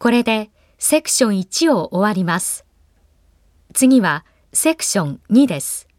これでセクション1を終わります。次はセクション2です。